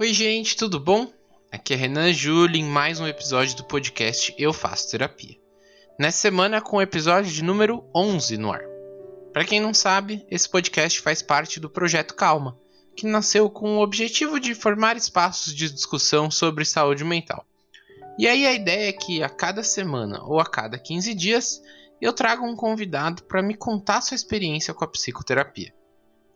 Oi, gente, tudo bom? Aqui é Renan Júlio em mais um episódio do podcast Eu Faço Terapia. Nessa semana com o episódio de número 11 no ar. Para quem não sabe, esse podcast faz parte do projeto Calma, que nasceu com o objetivo de formar espaços de discussão sobre saúde mental. E aí a ideia é que a cada semana ou a cada 15 dias eu trago um convidado para me contar sua experiência com a psicoterapia.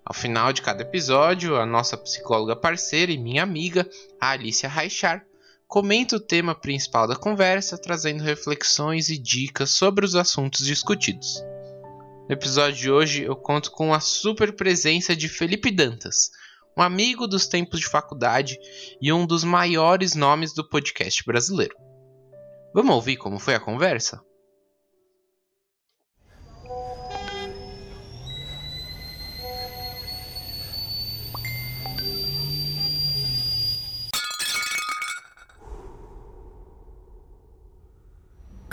Ao final de cada episódio, a nossa psicóloga parceira e minha amiga, a Alicia Raichar, comenta o tema principal da conversa, trazendo reflexões e dicas sobre os assuntos discutidos. No episódio de hoje, eu conto com a super presença de Felipe Dantas, um amigo dos tempos de faculdade e um dos maiores nomes do podcast brasileiro. Vamos ouvir como foi a conversa?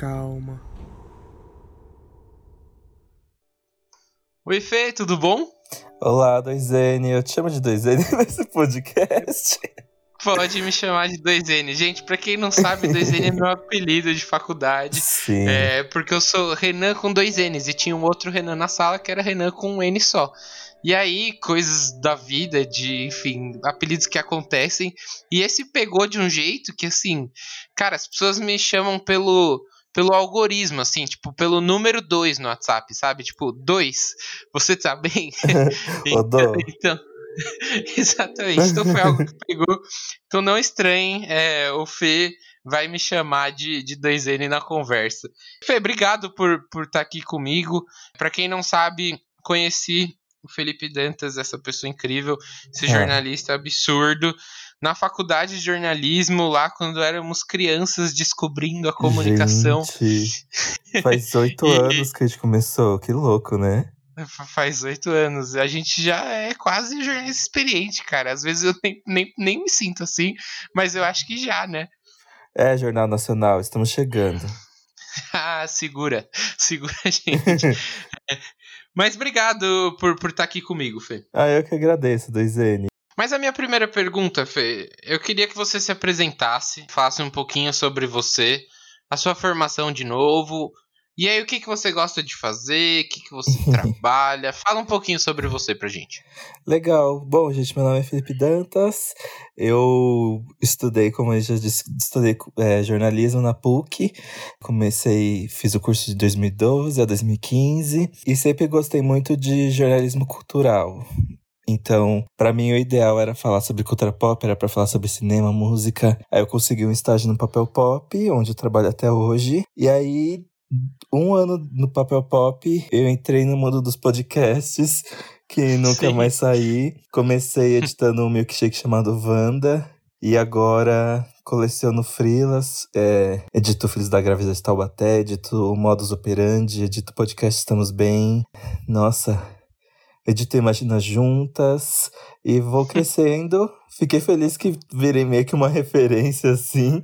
Calma. Oi, Fê, tudo bom? Olá, 2N. Eu te chamo de 2N nesse podcast. Pode me chamar de 2N. Gente, pra quem não sabe, 2N é meu apelido de faculdade. Sim. É porque eu sou Renan com dois N's e tinha um outro Renan na sala que era Renan com um N só. E aí, coisas da vida, de, enfim, apelidos que acontecem. E esse pegou de um jeito que, assim, cara, as pessoas me chamam pelo pelo algoritmo, assim, tipo, pelo número 2 no WhatsApp, sabe? Tipo, 2, você tá bem? então, então, exatamente. Então foi algo que pegou. Então não estranhe, é, o Fê vai me chamar de, de 2N na conversa. Fê, obrigado por estar por tá aqui comigo. Para quem não sabe, conheci o Felipe Dantas, essa pessoa incrível, esse é. jornalista absurdo na faculdade de jornalismo, lá quando éramos crianças descobrindo a comunicação. Gente, faz oito anos que a gente começou, que louco, né? Faz oito anos. A gente já é quase jornalista experiente, cara. Às vezes eu nem, nem, nem me sinto assim, mas eu acho que já, né? É, Jornal Nacional, estamos chegando. ah, segura. Segura a gente. Mas obrigado por, por estar aqui comigo, Fê. Ah, eu que agradeço, 2N. Mas a minha primeira pergunta, Fê, eu queria que você se apresentasse, falasse um pouquinho sobre você, a sua formação de novo, e aí o que, que você gosta de fazer, o que, que você trabalha, fala um pouquinho sobre você pra gente. Legal. Bom, gente, meu nome é Felipe Dantas, eu estudei, como eu já disse, estudei é, jornalismo na PUC, comecei, fiz o curso de 2012 a 2015, e sempre gostei muito de jornalismo cultural. Então, para mim, o ideal era falar sobre cultura pop, era para falar sobre cinema, música. Aí eu consegui um estágio no Papel Pop, onde eu trabalho até hoje. E aí, um ano no Papel Pop, eu entrei no mundo dos podcasts, que nunca Sim. mais saí. Comecei editando um milkshake chamado Wanda. E agora coleciono frilas, é, edito Filhos da Gravidez de Taubaté, edito Modus Operandi, edito podcast Estamos Bem. Nossa, editei Imagina Juntas e vou crescendo. Fiquei feliz que virei meio que uma referência assim.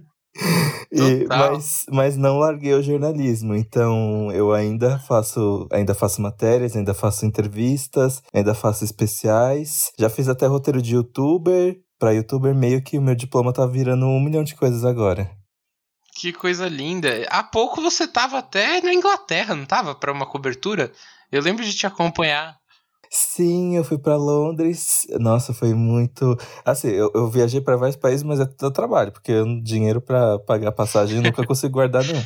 E, mas, mas não larguei o jornalismo, então eu ainda faço, ainda faço matérias, ainda faço entrevistas, ainda faço especiais. Já fiz até roteiro de youtuber. Pra youtuber, meio que o meu diploma tá virando um milhão de coisas agora. Que coisa linda. Há pouco você tava até na Inglaterra, não tava? para uma cobertura? Eu lembro de te acompanhar. Sim, eu fui para Londres. Nossa, foi muito. Assim, eu, eu viajei para vários países, mas é todo trabalho, porque eu, dinheiro para pagar passagem eu nunca consigo guardar, não.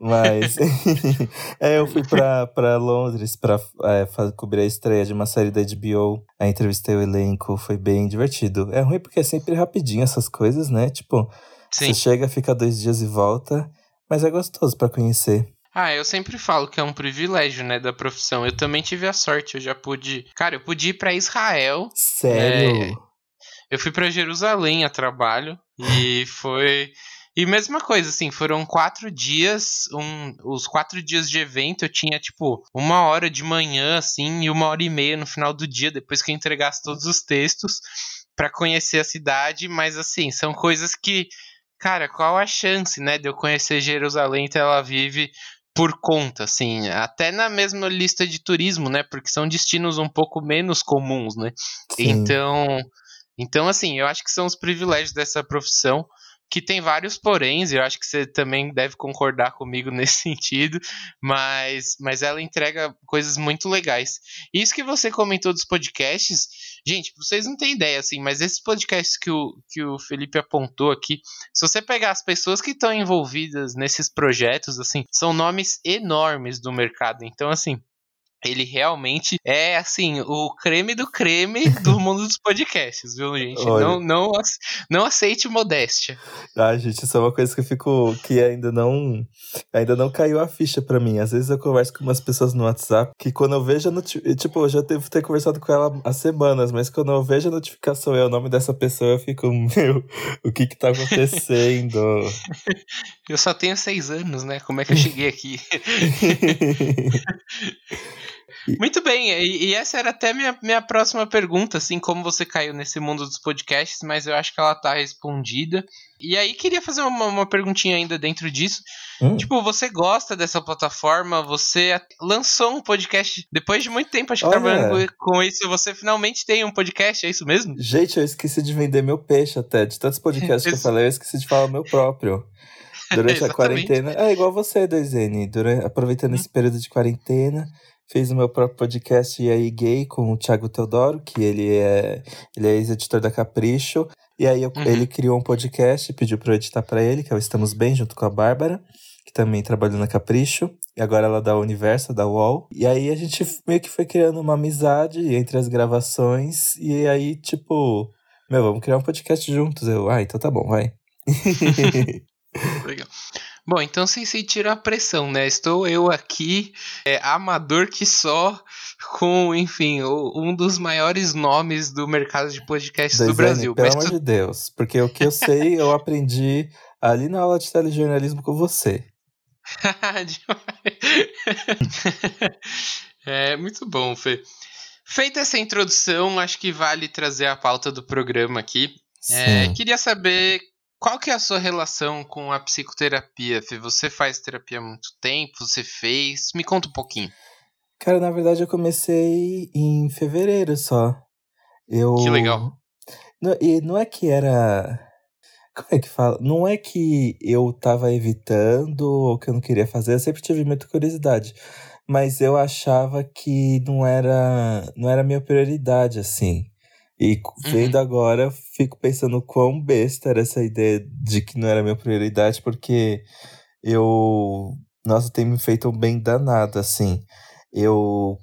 Mas. é, eu fui para Londres para é, cobrir a estreia de uma série da HBO. Aí entrevistei o elenco, foi bem divertido. É ruim porque é sempre rapidinho essas coisas, né? Tipo, Sim. você chega, fica dois dias e volta, mas é gostoso para conhecer. Ah, eu sempre falo que é um privilégio, né, da profissão. Eu também tive a sorte, eu já pude. Cara, eu pude ir para Israel. Sério? É... Eu fui para Jerusalém a trabalho e foi. E mesma coisa, assim, foram quatro dias, um, os quatro dias de evento eu tinha, tipo, uma hora de manhã, assim, e uma hora e meia no final do dia, depois que eu entregasse todos os textos, para conhecer a cidade, mas, assim, são coisas que, cara, qual a chance, né, de eu conhecer Jerusalém, Tel Aviv, por conta, assim, até na mesma lista de turismo, né? Porque são destinos um pouco menos comuns, né? Sim. Então, Então, assim, eu acho que são os privilégios dessa profissão que tem vários poréns, eu acho que você também deve concordar comigo nesse sentido, mas, mas ela entrega coisas muito legais. Isso que você comentou dos podcasts, gente, vocês não têm ideia, assim, mas esses podcasts que o, que o Felipe apontou aqui, se você pegar as pessoas que estão envolvidas nesses projetos, assim, são nomes enormes do mercado. Então, assim, ele realmente é assim o creme do creme do mundo dos podcasts, viu, gente? Olha. Não, não, não aceite modéstia. Ah, gente, isso é uma coisa que eu fico que ainda não ainda não caiu a ficha para mim. Às vezes eu converso com umas pessoas no WhatsApp que quando eu vejo a notificação, tipo, eu já devo ter conversado com ela há semanas, mas quando eu vejo a notificação e é o nome dessa pessoa, eu fico, meu, o que que tá acontecendo? eu só tenho seis anos, né? Como é que eu cheguei aqui? Muito bem, e, e, essa era até minha, minha próxima pergunta, assim, como você caiu nesse mundo dos podcasts, mas eu acho que ela tá respondida. E aí, queria fazer uma, uma perguntinha ainda dentro disso. Hum. Tipo, você gosta dessa plataforma? Você lançou um podcast depois de muito tempo, acho que Olha. trabalhando com isso, você finalmente tem um podcast, é isso mesmo? Gente, eu esqueci de vender meu peixe até. De tantos podcasts que eu falei, eu esqueci de falar o meu próprio. Durante a quarentena. É igual você, Doizene. Durante, aproveitando hum. esse período de quarentena, Fiz o meu próprio podcast E aí Gay com o Thiago Teodoro, que ele é, ele é ex-editor da Capricho. E aí eu, uhum. ele criou um podcast e pediu para eu editar para ele, que é o Estamos Bem, junto com a Bárbara, que também trabalhou na Capricho. E agora ela dá o Universo, da UOL. E aí a gente meio que foi criando uma amizade entre as gravações. E aí, tipo, meu, vamos criar um podcast juntos. Eu, ah, então tá bom, vai. Legal. Bom, então sem sentir a pressão, né? Estou eu aqui, é, amador que só, com, enfim, o, um dos maiores nomes do mercado de podcasts do Brasil. Pelo amor tu... de Deus, porque o que eu sei eu aprendi ali na aula de telejornalismo com você. é muito bom, Fê. Feita essa introdução, acho que vale trazer a pauta do programa aqui. É, queria saber qual que é a sua relação com a psicoterapia? Você faz terapia há muito tempo? Você fez? Me conta um pouquinho. Cara, na verdade eu comecei em fevereiro só. Eu... Que legal. Não, e não é que era. Como é que fala? Não é que eu tava evitando ou que eu não queria fazer, eu sempre tive muita curiosidade. Mas eu achava que não era, não era minha prioridade, assim. E vendo uhum. agora, fico pensando quão besta era essa ideia de que não era minha prioridade, porque eu. Nossa, tem me feito um bem danado, assim. Eu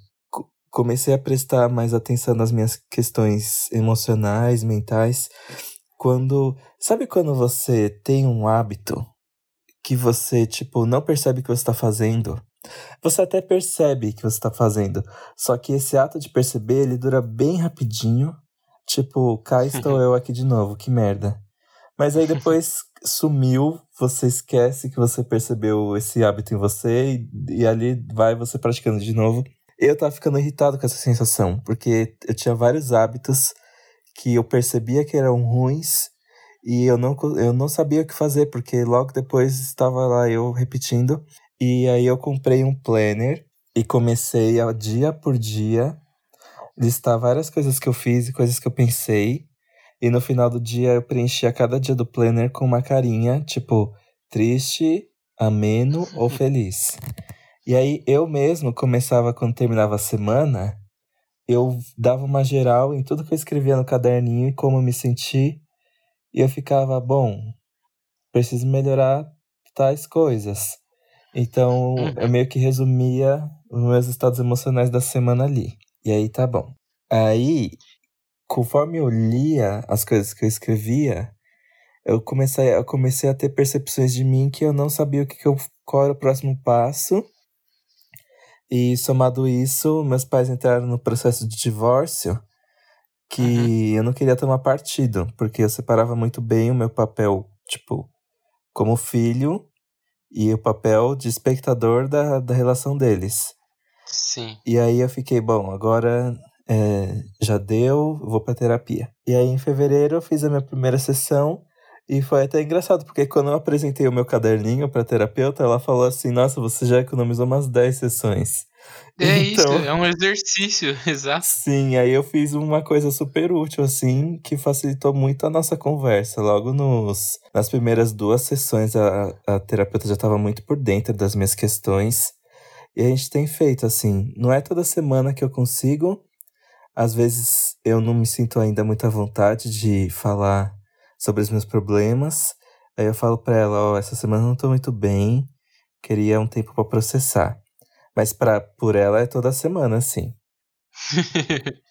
comecei a prestar mais atenção nas minhas questões emocionais, mentais, quando. Sabe quando você tem um hábito que você, tipo, não percebe que você está fazendo? Você até percebe que você está fazendo, só que esse ato de perceber ele dura bem rapidinho Tipo, cá estou eu aqui de novo, que merda. Mas aí depois sumiu, você esquece que você percebeu esse hábito em você e, e ali vai você praticando de novo. Eu tava ficando irritado com essa sensação, porque eu tinha vários hábitos que eu percebia que eram ruins e eu não, eu não sabia o que fazer, porque logo depois estava lá eu repetindo. E aí eu comprei um planner e comecei a dia por dia listar várias coisas que eu fiz e coisas que eu pensei. E no final do dia eu preenchia cada dia do planner com uma carinha, tipo, triste, ameno ou feliz. E aí eu mesmo começava quando terminava a semana, eu dava uma geral em tudo que eu escrevia no caderninho e como eu me senti. E eu ficava, bom, preciso melhorar tais coisas. Então eu uhum. meio que resumia os meus estados emocionais da semana ali. E aí tá bom. Aí, conforme eu lia as coisas que eu escrevia, eu comecei, eu comecei a ter percepções de mim que eu não sabia o que, que eu, qual era o próximo passo. E somado isso, meus pais entraram no processo de divórcio que uhum. eu não queria tomar partido, porque eu separava muito bem o meu papel, tipo, como filho e o papel de espectador da, da relação deles. Sim. E aí eu fiquei, bom, agora é, já deu, vou pra terapia. E aí em fevereiro eu fiz a minha primeira sessão e foi até engraçado, porque quando eu apresentei o meu caderninho pra terapeuta, ela falou assim: Nossa, você já economizou umas 10 sessões. É então, isso, é um exercício, exato. Sim, aí eu fiz uma coisa super útil, assim, que facilitou muito a nossa conversa. Logo nos, nas primeiras duas sessões, a, a terapeuta já estava muito por dentro das minhas questões. E a gente tem feito, assim, não é toda semana que eu consigo. Às vezes eu não me sinto ainda muito à vontade de falar sobre os meus problemas. Aí eu falo pra ela, ó, oh, essa semana eu não tô muito bem, queria um tempo para processar. Mas pra, por ela é toda semana, sim.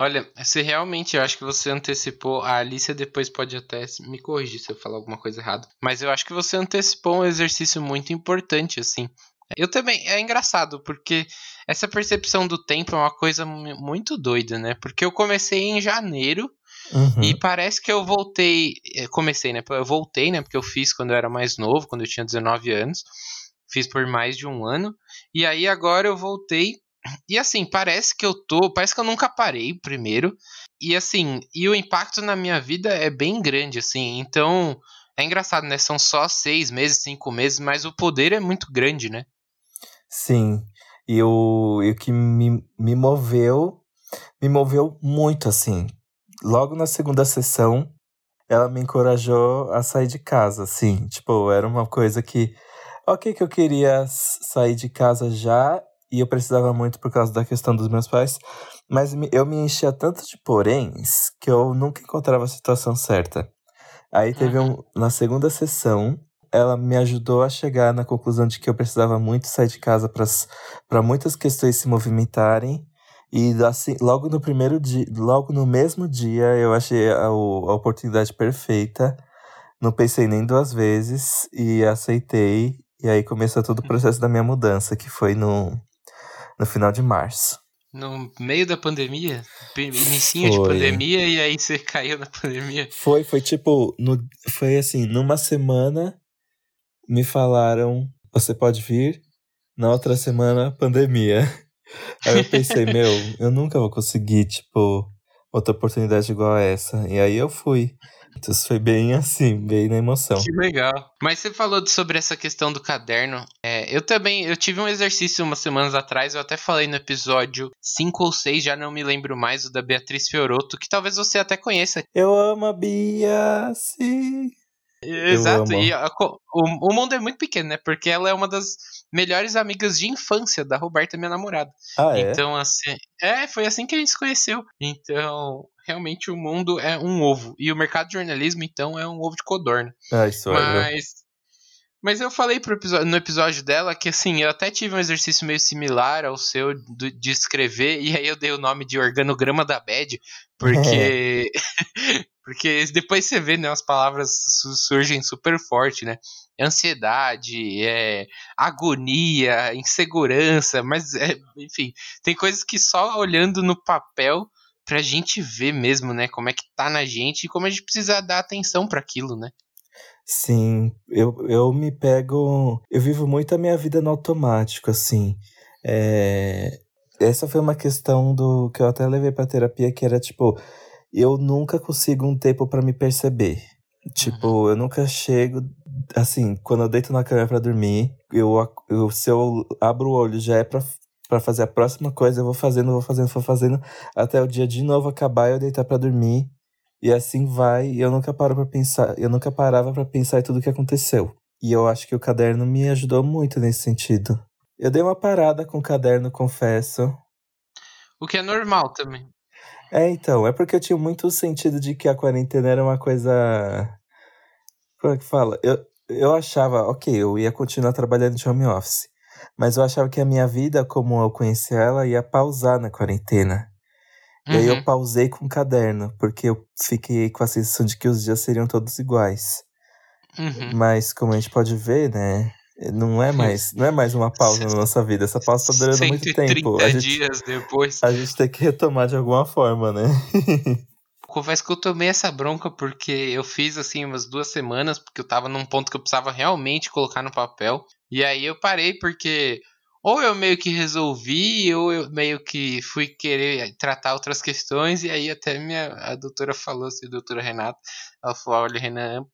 Olha, se realmente eu acho que você antecipou, a Alicia depois pode até me corrigir se eu falar alguma coisa errada, mas eu acho que você antecipou um exercício muito importante, assim. Eu também, é engraçado, porque essa percepção do tempo é uma coisa muito doida, né? Porque eu comecei em janeiro uhum. e parece que eu voltei, eh, comecei, né? Eu voltei, né? Porque eu fiz quando eu era mais novo, quando eu tinha 19 anos fiz por mais de um ano. E aí agora eu voltei. E assim, parece que eu tô. Parece que eu nunca parei primeiro. E assim, e o impacto na minha vida é bem grande, assim. Então, é engraçado, né? São só seis meses, cinco meses, mas o poder é muito grande, né? Sim. E o, e o que me, me moveu, me moveu muito, assim. Logo na segunda sessão, ela me encorajou a sair de casa, assim. Tipo, era uma coisa que Ok, que eu queria sair de casa já e eu precisava muito por causa da questão dos meus pais, mas eu me enchia tanto de poréns que eu nunca encontrava a situação certa. Aí teve um. Na segunda sessão, ela me ajudou a chegar na conclusão de que eu precisava muito sair de casa para muitas questões se movimentarem. E assim, logo no primeiro dia, logo no mesmo dia, eu achei a, a oportunidade perfeita. Não pensei nem duas vezes e aceitei e aí começou todo o processo da minha mudança, que foi no, no final de março. No meio da pandemia? Inicinho de pandemia e aí você caiu na pandemia? Foi, foi tipo, no, foi assim, numa semana me falaram, você pode vir, na outra semana, pandemia. Aí eu pensei, meu, eu nunca vou conseguir, tipo, outra oportunidade igual a essa. E aí eu fui. Então foi bem assim, bem na emoção. Que legal. Mas você falou sobre essa questão do caderno. É, eu também, eu tive um exercício umas semanas atrás, eu até falei no episódio 5 ou 6, já não me lembro mais, o da Beatriz Fioroto, que talvez você até conheça. Eu amo a Bia, sim. Exato, e a, o, o mundo é muito pequeno, né? Porque ela é uma das melhores amigas de infância da Roberta, minha namorada. Ah, é? Então, assim. É, foi assim que a gente se conheceu. Então, realmente o mundo é um ovo. E o mercado de jornalismo, então, é um ovo de codorna. Ah, isso é. Mas. Mas eu falei episódio, no episódio dela que, assim, eu até tive um exercício meio similar ao seu de escrever, e aí eu dei o nome de organograma da bad, porque. porque depois você vê, né, as palavras surgem super forte, né? Ansiedade, é, agonia, insegurança, mas, é, enfim, tem coisas que só olhando no papel pra gente ver mesmo, né, como é que tá na gente e como a gente precisa dar atenção para aquilo, né? Sim, eu, eu me pego. Eu vivo muito a minha vida no automático, assim. É, essa foi uma questão do que eu até levei pra terapia, que era tipo, eu nunca consigo um tempo para me perceber. Tipo, uhum. eu nunca chego. Assim, quando eu deito na cama para dormir, eu, eu, se eu abro o olho já é pra, pra fazer a próxima coisa, eu vou fazendo, vou fazendo, vou fazendo, até o dia de novo acabar e eu deitar para dormir. E assim vai, e eu nunca paro para pensar, eu nunca parava para pensar em tudo que aconteceu. E eu acho que o caderno me ajudou muito nesse sentido. Eu dei uma parada com o caderno, confesso. O que é normal também. É, então, é porque eu tinha muito sentido de que a quarentena era uma coisa. Como é que fala? Eu, eu achava, ok, eu ia continuar trabalhando de home office. Mas eu achava que a minha vida, como eu conhecia ela, ia pausar na quarentena. Uhum. E aí eu uhum. pausei com o caderno, porque eu fiquei com a sensação de que os dias seriam todos iguais. Uhum. Mas como a gente pode ver, né? Não é mais, não é mais uma pausa na nossa vida. Essa pausa tá durando muito tempo. A gente, dias depois. A gente tem que retomar de alguma forma, né? Confesso que eu tomei essa bronca porque eu fiz assim umas duas semanas, porque eu tava num ponto que eu precisava realmente colocar no papel. E aí eu parei porque ou eu meio que resolvi, ou eu meio que fui querer tratar outras questões, e aí até minha a doutora falou, assim, a doutora Renata, ela falou, olha, Renan,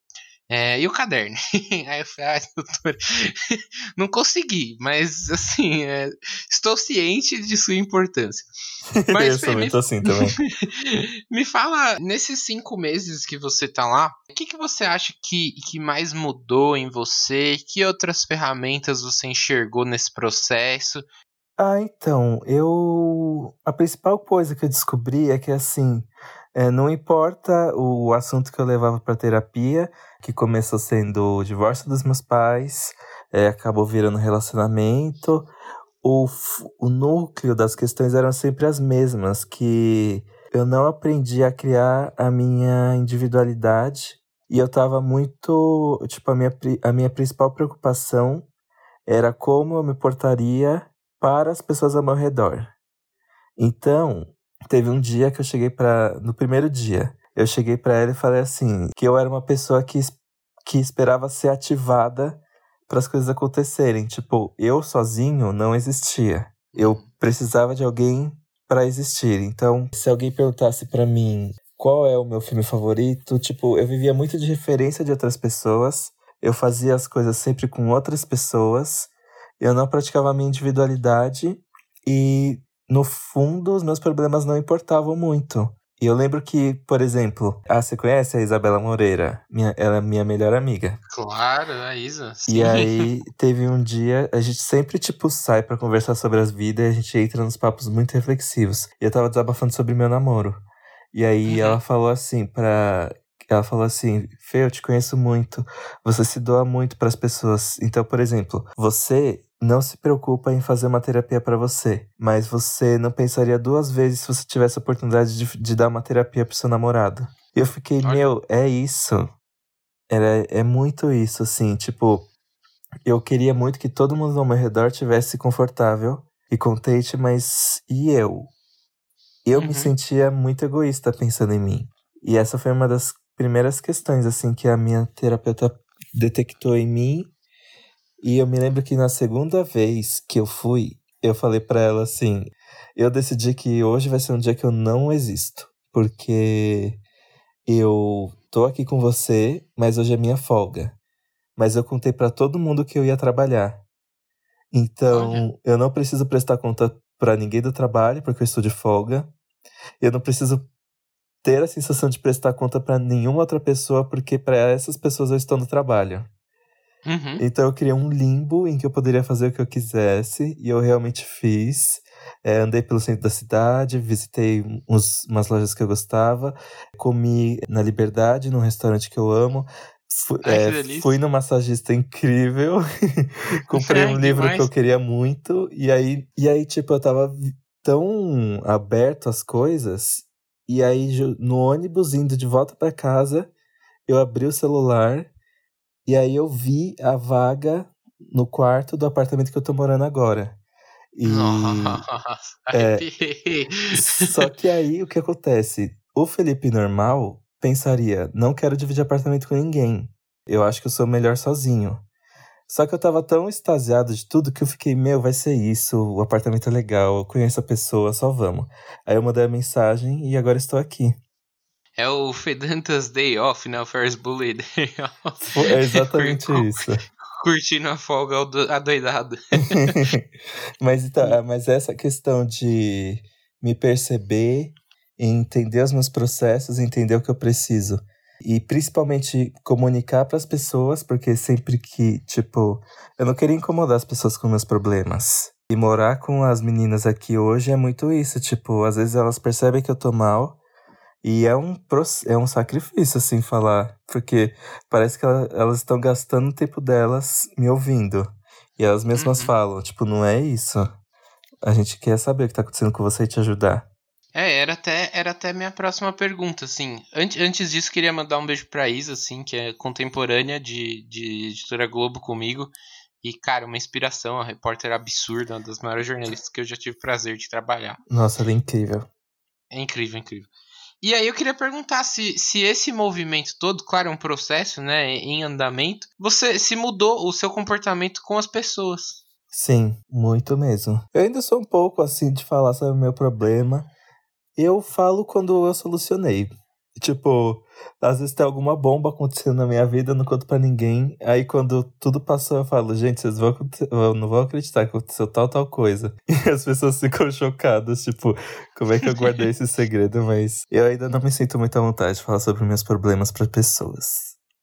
É, e o caderno? Aí eu falei, ah, doutor, não consegui, mas assim, é, estou ciente de sua importância. Mas, eu me, tô assim também. me fala, nesses cinco meses que você tá lá, o que, que você acha que, que mais mudou em você? Que outras ferramentas você enxergou nesse processo? Ah, então, eu. A principal coisa que eu descobri é que, assim, é, não importa o assunto que eu levava para terapia, que começou sendo o divórcio dos meus pais, é, acabou virando relacionamento, o, o núcleo das questões eram sempre as mesmas, que eu não aprendi a criar a minha individualidade e eu estava muito, tipo, a minha, a minha principal preocupação era como eu me portaria para as pessoas ao meu redor. Então, Teve um dia que eu cheguei para no primeiro dia, eu cheguei para ela e falei assim, que eu era uma pessoa que que esperava ser ativada para as coisas acontecerem. Tipo, eu sozinho não existia. Eu precisava de alguém para existir. Então, se alguém perguntasse para mim qual é o meu filme favorito, tipo, eu vivia muito de referência de outras pessoas. Eu fazia as coisas sempre com outras pessoas. Eu não praticava a minha individualidade e no fundo, os meus problemas não importavam muito. E eu lembro que, por exemplo, ah, você conhece a Isabela Moreira? Minha, ela é minha melhor amiga. Claro, a Isa. Sim. E aí, teve um dia, a gente sempre, tipo, sai para conversar sobre as vidas e a gente entra nos papos muito reflexivos. E eu tava desabafando sobre meu namoro. E aí uhum. ela falou assim pra. Ela falou assim: Fê, eu te conheço muito. Você se doa muito para as pessoas. Então, por exemplo, você não se preocupa em fazer uma terapia para você, mas você não pensaria duas vezes se você tivesse a oportunidade de, de dar uma terapia pro seu namorado. E eu fiquei, meu, é isso. Era, é muito isso, assim, tipo, eu queria muito que todo mundo ao meu redor tivesse confortável e contente, mas e eu? Eu uhum. me sentia muito egoísta pensando em mim. E essa foi uma das primeiras questões, assim, que a minha terapeuta detectou em mim e eu me lembro que na segunda vez que eu fui, eu falei para ela assim: eu decidi que hoje vai ser um dia que eu não existo, porque eu tô aqui com você, mas hoje é minha folga. Mas eu contei para todo mundo que eu ia trabalhar. Então, eu não preciso prestar conta para ninguém do trabalho, porque eu estou de folga. Eu não preciso ter a sensação de prestar conta para nenhuma outra pessoa, porque para essas pessoas eu estou no trabalho. Uhum. Então eu criei um limbo em que eu poderia fazer o que eu quisesse, e eu realmente fiz. É, andei pelo centro da cidade, visitei uns, umas lojas que eu gostava, comi na Liberdade, num restaurante que eu amo. Fui, Ai, é, fui no massagista incrível, comprei um livro que eu queria muito, e aí, e aí, tipo, eu tava tão aberto às coisas, e aí no ônibus indo de volta para casa, eu abri o celular e aí eu vi a vaga no quarto do apartamento que eu tô morando agora. E, Nossa, é, só que aí o que acontece? O Felipe normal pensaria: não quero dividir apartamento com ninguém. Eu acho que eu sou melhor sozinho. Só que eu tava tão extasiado de tudo que eu fiquei, meu, vai ser isso, o apartamento é legal, eu conheço a pessoa, só vamos. Aí eu mandei a mensagem e agora estou aqui. É o Fedantas Day Off, né? O Ferris Bully Day Off. É exatamente isso. Curtindo a folga adoidado. mas, então, mas essa questão de me perceber, entender os meus processos, entender o que eu preciso. E principalmente comunicar para as pessoas, porque sempre que, tipo, eu não queria incomodar as pessoas com meus problemas. E morar com as meninas aqui hoje é muito isso, tipo, às vezes elas percebem que eu tô mal, e é um, é um sacrifício, assim, falar. Porque parece que elas estão gastando o tempo delas me ouvindo. E elas mesmas uhum. falam, tipo, não é isso. A gente quer saber o que tá acontecendo com você e te ajudar. É, era até, era até minha próxima pergunta, assim. Antes, antes disso, queria mandar um beijo pra Isa, assim, que é contemporânea de, de Editora Globo comigo. E, cara, uma inspiração, uma repórter absurda, uma das maiores jornalistas que eu já tive prazer de trabalhar. Nossa, ela é incrível. É incrível, incrível. E aí eu queria perguntar se, se esse movimento todo, claro, é um processo, né, em andamento, você se mudou o seu comportamento com as pessoas. Sim, muito mesmo. Eu ainda sou um pouco assim de falar sobre o meu problema. Eu falo quando eu solucionei. Tipo, às vezes tem alguma bomba acontecendo na minha vida, eu não conto pra ninguém. Aí quando tudo passou, eu falo, gente, vocês vão, eu não vão acreditar que aconteceu tal, tal coisa. E as pessoas ficam chocadas, tipo, como é que eu guardei esse segredo? Mas eu ainda não me sinto muito à vontade de falar sobre meus problemas para pessoas.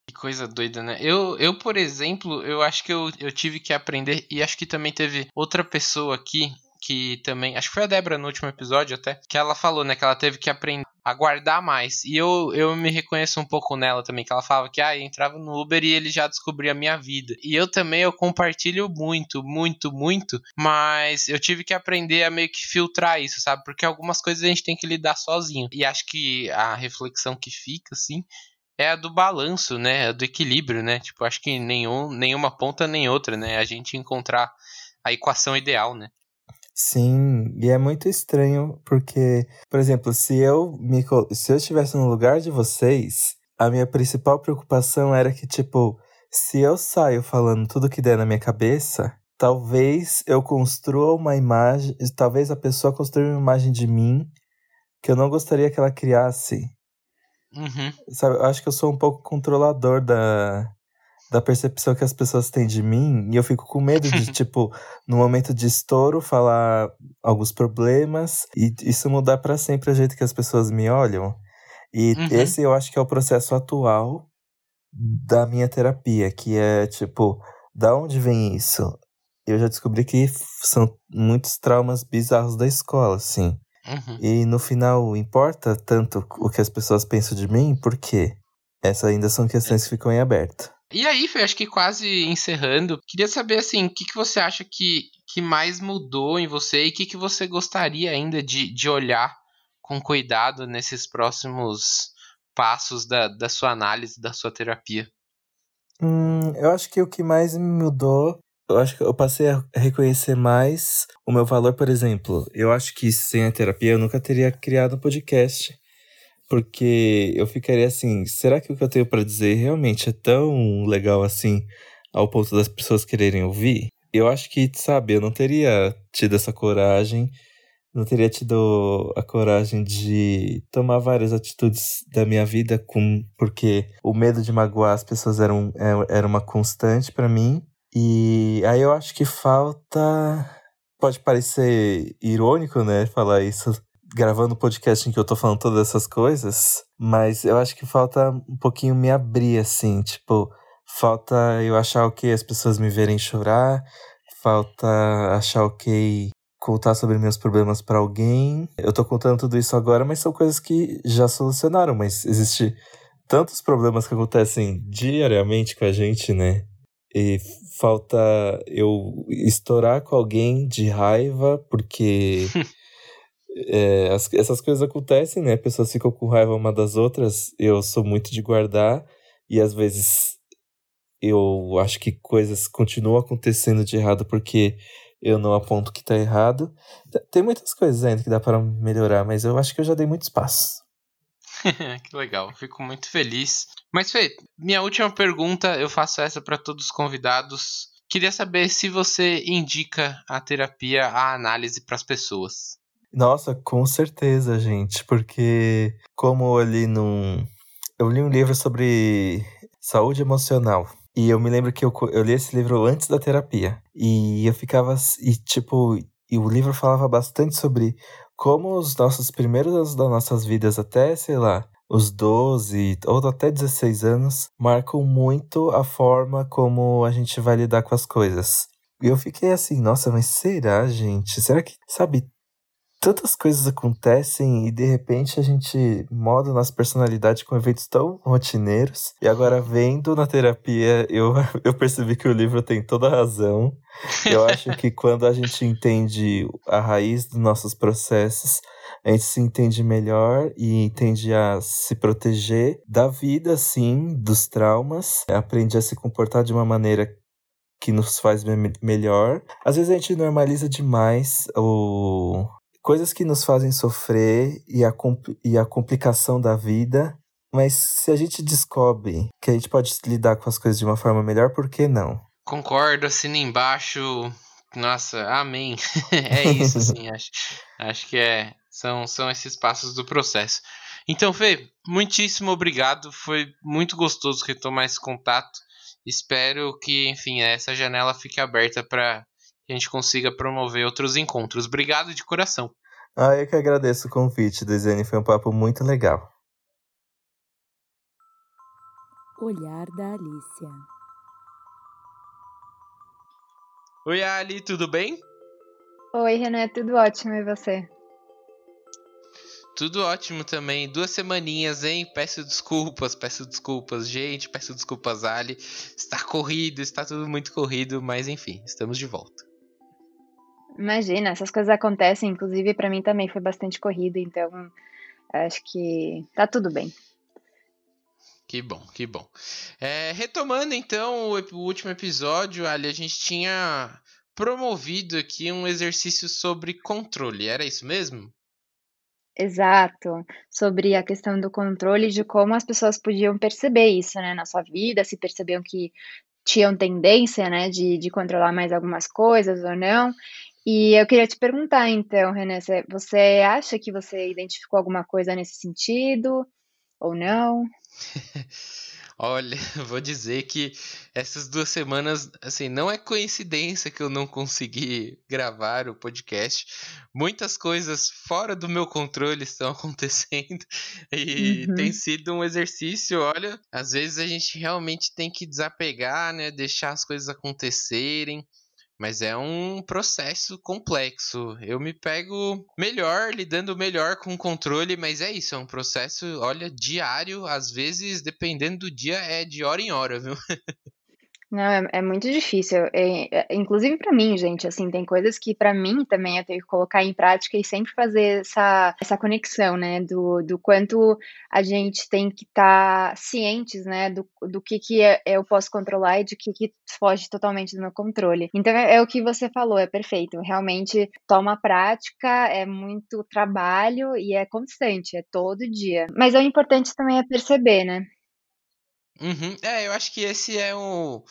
Que coisa doida, né? Eu, eu, por exemplo, eu acho que eu, eu tive que aprender, e acho que também teve outra pessoa aqui que também, acho que foi a Débora no último episódio até, que ela falou, né, que ela teve que aprender a guardar mais. E eu, eu me reconheço um pouco nela também, que ela falava que ah, eu entrava no Uber e ele já descobria a minha vida. E eu também eu compartilho muito, muito, muito, mas eu tive que aprender a meio que filtrar isso, sabe? Porque algumas coisas a gente tem que lidar sozinho. E acho que a reflexão que fica assim é a do balanço, né? Do equilíbrio, né? Tipo, acho que nenhum, nenhuma ponta nem outra, né? A gente encontrar a equação ideal, né? Sim, e é muito estranho porque, por exemplo, se eu me se eu estivesse no lugar de vocês, a minha principal preocupação era que tipo, se eu saio falando tudo que der na minha cabeça, talvez eu construa uma imagem, talvez a pessoa construa uma imagem de mim que eu não gostaria que ela criasse. Uhum. Sabe, eu acho que eu sou um pouco controlador da, da percepção que as pessoas têm de mim, e eu fico com medo de, tipo, no momento de estouro, falar alguns problemas e isso mudar para sempre o jeito que as pessoas me olham. E uhum. esse eu acho que é o processo atual da minha terapia, que é, tipo, da onde vem isso? Eu já descobri que são muitos traumas bizarros da escola, assim. Uhum. E no final, importa tanto o que as pessoas pensam de mim? Por quê? Essas ainda são questões que ficam em aberto. E aí, Fê, acho que quase encerrando, queria saber assim, o que, que você acha que, que mais mudou em você e o que, que você gostaria ainda de, de olhar com cuidado nesses próximos passos da, da sua análise, da sua terapia? Hum, eu acho que o que mais me mudou, eu acho que eu passei a reconhecer mais o meu valor, por exemplo. Eu acho que sem a terapia eu nunca teria criado um podcast porque eu ficaria assim, será que o que eu tenho para dizer realmente é tão legal assim ao ponto das pessoas quererem ouvir? Eu acho que, sabe, eu não teria tido essa coragem, não teria tido a coragem de tomar várias atitudes da minha vida com porque o medo de magoar as pessoas era, um, é, era uma constante para mim. E aí eu acho que falta pode parecer irônico, né, falar isso gravando podcast em que eu tô falando todas essas coisas, mas eu acho que falta um pouquinho me abrir, assim, tipo, falta eu achar ok as pessoas me verem chorar, falta achar ok contar sobre meus problemas para alguém. Eu tô contando tudo isso agora, mas são coisas que já solucionaram, mas existe tantos problemas que acontecem diariamente com a gente, né? E falta eu estourar com alguém de raiva porque é, as, essas coisas acontecem, né? Pessoas ficam com raiva uma das outras. Eu sou muito de guardar e às vezes eu acho que coisas continuam acontecendo de errado porque eu não aponto que tá errado. Tem muitas coisas ainda que dá para melhorar, mas eu acho que eu já dei muito espaço. que legal, fico muito feliz. Mas Fê, minha última pergunta, eu faço essa para todos os convidados. Queria saber se você indica a terapia, a análise para as pessoas. Nossa, com certeza, gente, porque como eu li num. Eu li um livro sobre saúde emocional. E eu me lembro que eu, eu li esse livro antes da terapia. E eu ficava. E tipo. E o livro falava bastante sobre como os nossos primeiros anos das nossas vidas, até, sei lá, os 12 ou até 16 anos, marcam muito a forma como a gente vai lidar com as coisas. E eu fiquei assim, nossa, mas será, gente? Será que, sabe, tantas coisas acontecem e de repente a gente moda nossa personalidade com eventos tão rotineiros. E agora, vendo na terapia, eu, eu percebi que o livro tem toda a razão. Eu acho que quando a gente entende a raiz dos nossos processos, a gente se entende melhor e entende a se proteger da vida, sim, dos traumas, aprende a se comportar de uma maneira que nos faz melhor. Às vezes a gente normaliza demais o, coisas que nos fazem sofrer e a, e a complicação da vida. Mas se a gente descobre que a gente pode lidar com as coisas de uma forma melhor, por que não? Concordo, assina embaixo. Nossa, amém. é isso, sim. acho, acho que é, são, são esses passos do processo. Então, Fê, muitíssimo obrigado. Foi muito gostoso retomar esse contato. Espero que, enfim, essa janela fique aberta para que a gente consiga promover outros encontros. Obrigado de coração. Ah, eu que agradeço o convite, Dezene. Foi um papo muito legal. Olhar da Alicia. Oi, Ali, tudo bem? Oi, René, tudo ótimo e você? Tudo ótimo também. Duas semaninhas, hein? Peço desculpas, peço desculpas, gente, peço desculpas, Ali. Está corrido, está tudo muito corrido, mas enfim, estamos de volta. Imagina, essas coisas acontecem, inclusive para mim também foi bastante corrido, então acho que tá tudo bem. Que bom, que bom. É, retomando então o, o último episódio, Ali, a gente tinha promovido aqui um exercício sobre controle, era isso mesmo? Exato, sobre a questão do controle, de como as pessoas podiam perceber isso, né, na sua vida, se percebiam que tinham tendência, né, de, de controlar mais algumas coisas ou não. E eu queria te perguntar, então, René, você acha que você identificou alguma coisa nesse sentido ou não? Olha, vou dizer que essas duas semanas, assim, não é coincidência que eu não consegui gravar o podcast. Muitas coisas fora do meu controle estão acontecendo e uhum. tem sido um exercício. Olha, às vezes a gente realmente tem que desapegar, né? Deixar as coisas acontecerem. Mas é um processo complexo. Eu me pego melhor, lidando melhor com o controle, mas é isso, é um processo, olha, diário, às vezes, dependendo do dia, é de hora em hora, viu? Não, é, é muito difícil. É, é, inclusive para mim, gente, assim, tem coisas que para mim também eu tenho que colocar em prática e sempre fazer essa, essa conexão, né, do, do quanto a gente tem que estar tá cientes, né, do, do que, que é, eu posso controlar e de que, que foge totalmente do meu controle. Então é, é o que você falou, é perfeito. Realmente toma prática, é muito trabalho e é constante, é todo dia. Mas o importante também é perceber, né? Uhum. É, eu acho que esse é o,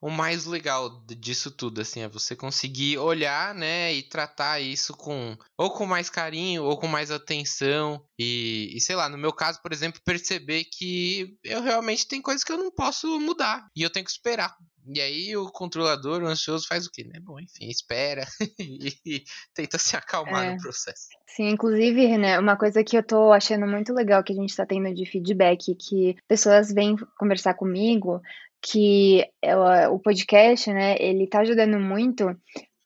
o mais legal disso tudo, assim, é você conseguir olhar, né, e tratar isso com ou com mais carinho ou com mais atenção e, e sei lá, no meu caso, por exemplo, perceber que eu realmente tem coisas que eu não posso mudar e eu tenho que esperar. E aí o controlador, o ansioso, faz o quê, né? Bom, enfim, espera e tenta se acalmar é. no processo. Sim, inclusive, René, uma coisa que eu tô achando muito legal que a gente tá tendo de feedback, que pessoas vêm conversar comigo, que ela, o podcast, né, ele tá ajudando muito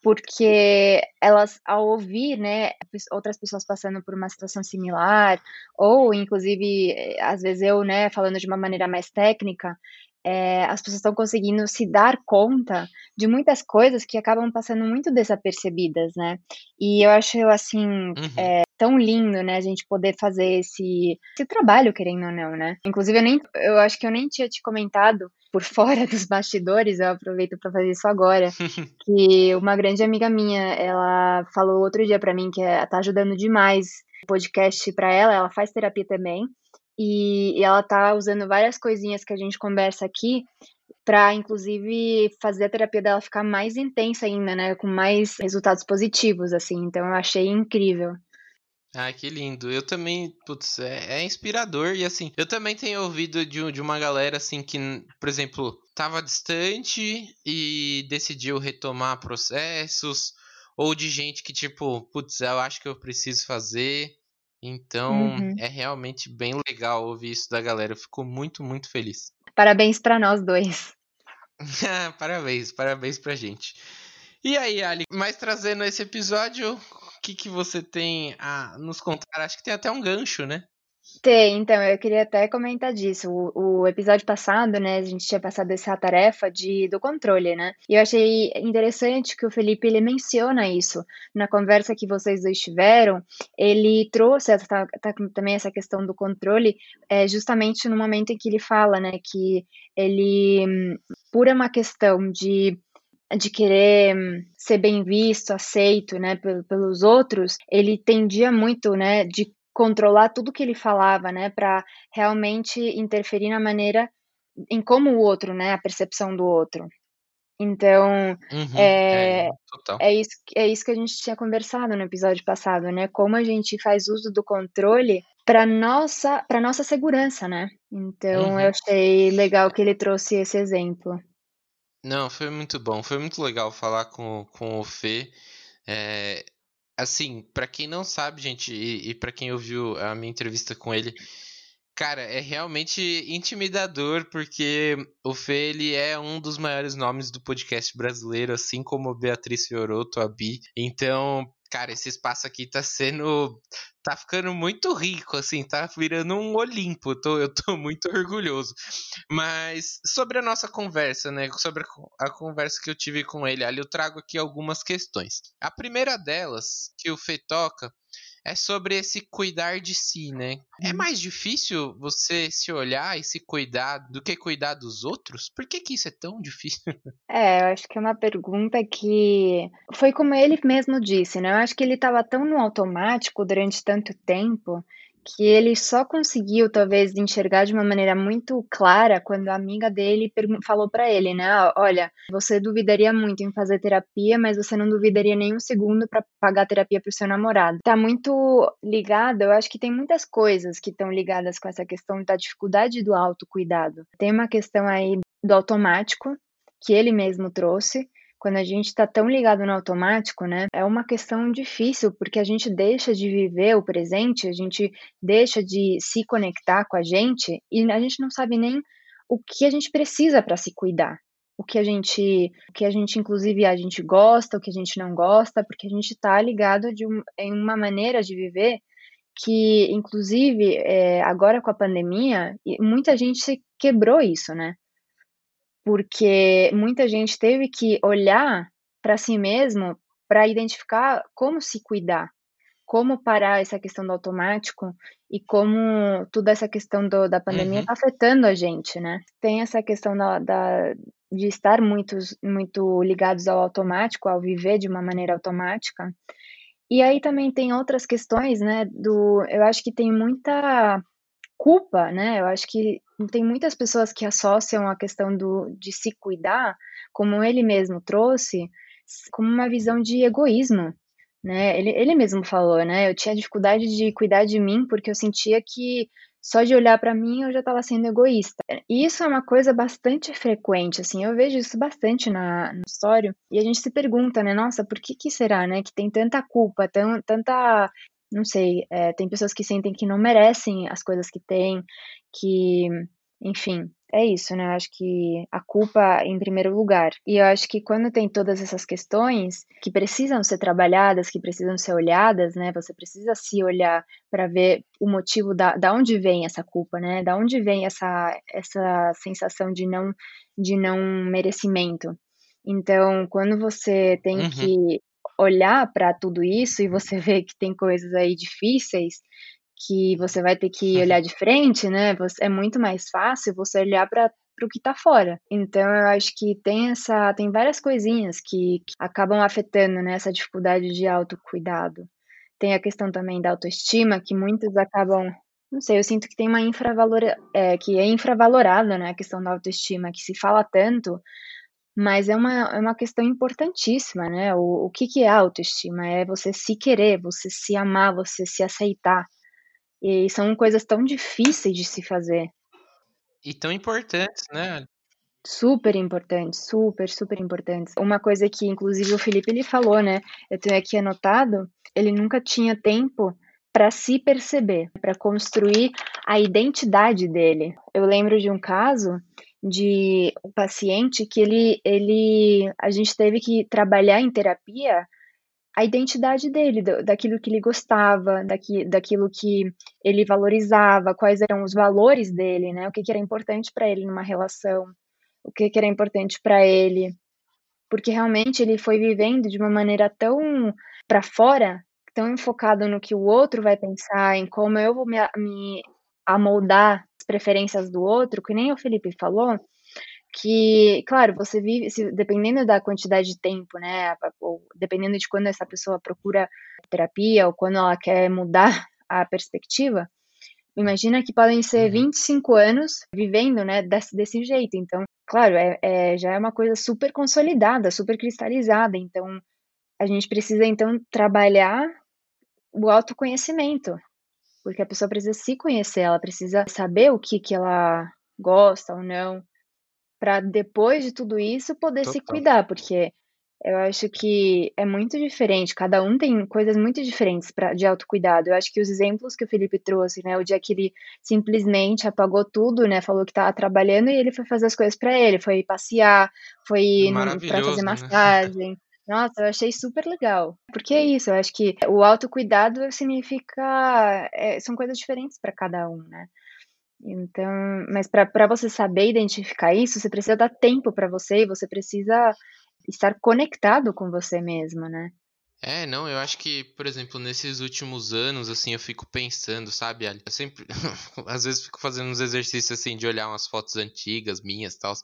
porque elas, ao ouvir, né, outras pessoas passando por uma situação similar, ou inclusive, às vezes eu, né, falando de uma maneira mais técnica, é, as pessoas estão conseguindo se dar conta de muitas coisas que acabam passando muito desapercebidas, né? E eu acho, assim, uhum. é, tão lindo, né, a gente poder fazer esse, esse trabalho, querendo ou não, né? Inclusive, eu, nem, eu acho que eu nem tinha te comentado por fora dos bastidores, eu aproveito para fazer isso agora, que uma grande amiga minha, ela falou outro dia para mim que é, tá ajudando demais o podcast para ela, ela faz terapia também, e, e ela tá usando várias coisinhas que a gente conversa aqui para inclusive fazer a terapia dela ficar mais intensa ainda, né, com mais resultados positivos assim. Então eu achei incrível. Ah, que lindo. Eu também, putz, é, é, inspirador. E assim, eu também tenho ouvido de, de uma galera assim que, por exemplo, tava distante e decidiu retomar processos. Ou de gente que, tipo, putz, eu acho que eu preciso fazer. Então, uhum. é realmente bem legal ouvir isso da galera. Eu fico muito, muito feliz. Parabéns para nós dois. parabéns, parabéns pra gente. E aí, Ali, mais trazendo esse episódio, o que, que você tem a nos contar? Acho que tem até um gancho, né? Tem, então, eu queria até comentar disso. O, o, episódio passado, né, a gente tinha passado essa tarefa de, do controle, né? E eu achei interessante que o Felipe, ele menciona isso. Na conversa que vocês dois tiveram, ele trouxe essa, tá, também essa questão do controle, é, justamente no momento em que ele fala, né, que ele, por uma questão de de querer ser bem visto, aceito, né, pelos outros, ele tendia muito, né, de controlar tudo que ele falava, né, para realmente interferir na maneira em como o outro, né, a percepção do outro. Então, uhum, é, é, é, isso, é isso que a gente tinha conversado no episódio passado, né? Como a gente faz uso do controle para nossa para nossa segurança, né. Então Uhum. eu achei legal que ele trouxe esse exemplo. Não, foi muito bom. Foi muito legal falar com, com o Fê. É, assim, pra quem não sabe, gente, e, e para quem ouviu a minha entrevista com ele, cara, é realmente intimidador, porque o Fê, ele é um dos maiores nomes do podcast brasileiro, assim como Beatriz Fioroto, a Bi. Então, cara, esse espaço aqui tá sendo. tá ficando muito rico, assim, tá virando um Olimpo. Tô, eu tô muito orgulhoso. Mas sobre a nossa conversa, né? Sobre a, a conversa que eu tive com ele, ali eu trago aqui algumas questões. A primeira delas, que o Fê toca, é sobre esse cuidar de si, né? É mais difícil você se olhar e se cuidar do que cuidar dos outros? Por que, que isso é tão difícil? É, eu acho que é uma pergunta que foi como ele mesmo disse, né? Eu acho que ele estava tão no automático durante tanto tempo que ele só conseguiu talvez enxergar de uma maneira muito clara quando a amiga dele falou para ele, né? "Ah, Olha, você duvidaria muito em fazer terapia, mas você não duvidaria nem um segundo para pagar terapia pro seu namorado. Tá muito ligado, eu acho que tem muitas coisas que estão ligadas com essa questão da dificuldade do autocuidado. Tem uma questão aí do automático, que ele mesmo trouxe, quando a gente está tão ligado no automático, né, é uma questão difícil, porque a gente deixa de viver o presente, a gente deixa de se conectar com a gente e a gente não sabe nem o que a gente precisa para se cuidar. O que a gente, o que a gente inclusive a gente gosta, o que a gente não gosta, porque a gente está ligado de um, em uma maneira de viver que, inclusive, é, agora com a pandemia, muita gente quebrou isso, né? Porque muita gente teve que olhar para si mesmo para identificar como se cuidar, como parar essa questão do automático e como toda essa questão do, da pandemia está uhum. afetando a gente, né? Tem essa questão da, da, de estar muito, muito ligados ao automático, ao viver de uma maneira automática. E aí também tem outras questões, né? Do, eu acho que tem muita culpa, né? Eu acho que tem muitas pessoas que associam a questão do, de se cuidar, como ele mesmo trouxe, como uma visão de egoísmo, né? Ele, ele mesmo falou, né? Eu tinha dificuldade de cuidar de mim porque eu sentia que só de olhar para mim eu já estava sendo egoísta. E isso é uma coisa bastante frequente, assim, eu vejo isso bastante na, no história, e a gente se pergunta, né, nossa, por que que será, né, que tem tanta culpa, tão, tanta não sei, é, tem pessoas que sentem que não merecem as coisas que têm, que, enfim, é isso, né? Eu acho que a culpa em primeiro lugar. E eu acho que quando tem todas essas questões que precisam ser trabalhadas, que precisam ser olhadas, né? Você precisa se olhar para ver o motivo da, da onde vem essa culpa, né? Da onde vem essa, essa sensação de não, de não merecimento. Então, quando você tem uhum. que olhar para tudo isso e você vê que tem coisas aí difíceis que você vai ter que olhar de frente, né? É muito mais fácil você olhar para o que está fora. Então eu acho que tem essa, tem várias coisinhas que, que acabam afetando né, essa dificuldade de autocuidado. Tem a questão também da autoestima, que muitos acabam não sei, eu sinto que tem uma infravalora, é, que é infravalorada, né, a questão da autoestima, que se fala tanto, mas é uma, é uma questão importantíssima, né? O, o que, que é autoestima? É você se querer, você se amar, você se aceitar. E são coisas tão difíceis de se fazer. E tão importantes, né? Super importantes, super, super importantes. Uma coisa que, inclusive, o Felipe ele falou, né? Eu tenho aqui anotado, ele nunca tinha tempo para se perceber, para construir a identidade dele. Eu lembro de um caso de um paciente que ele, ele a gente teve que trabalhar em terapia a identidade dele, daquilo que ele gostava, daqui, daquilo que ele valorizava, quais eram os valores dele, né? O que, que era importante para ele numa relação, o que, que era importante para ele, porque realmente ele foi vivendo de uma maneira tão para fora, tão enfocado no que o outro vai pensar, em como eu vou me, me amoldar as preferências do outro, que nem o Felipe falou, que, claro, você vive, se, dependendo da quantidade de tempo, né, ou dependendo de quando essa pessoa procura terapia ou quando ela quer mudar a perspectiva, imagina que podem ser 25 uhum. anos vivendo, né, desse, desse jeito. Então, claro, é, é, já é uma coisa super consolidada, super cristalizada. Então, a gente precisa, então, trabalhar o autoconhecimento, porque a pessoa precisa se conhecer, ela precisa saber o que, que ela gosta ou não, para depois de tudo isso poder se Total. cuidar, porque eu acho que é muito diferente, cada um tem coisas muito diferentes pra, de autocuidado. Eu acho que os exemplos que o Felipe trouxe, né, o dia que ele simplesmente apagou tudo, né, falou que estava trabalhando e ele foi fazer as coisas para ele, foi passear, foi para Maravilhoso, fazer né? massagem. Nossa, eu achei super legal. Porque é isso, eu acho que o autocuidado significa. é, são coisas diferentes para cada um, né? Então, mas para você saber identificar isso, você precisa dar tempo para você e você precisa estar conectado com você mesmo, né? É, não, eu acho que, por exemplo, nesses últimos anos, assim, eu fico pensando, sabe, Ali? Eu sempre, às vezes, fico fazendo uns exercícios, assim, de olhar umas fotos antigas minhas e tal.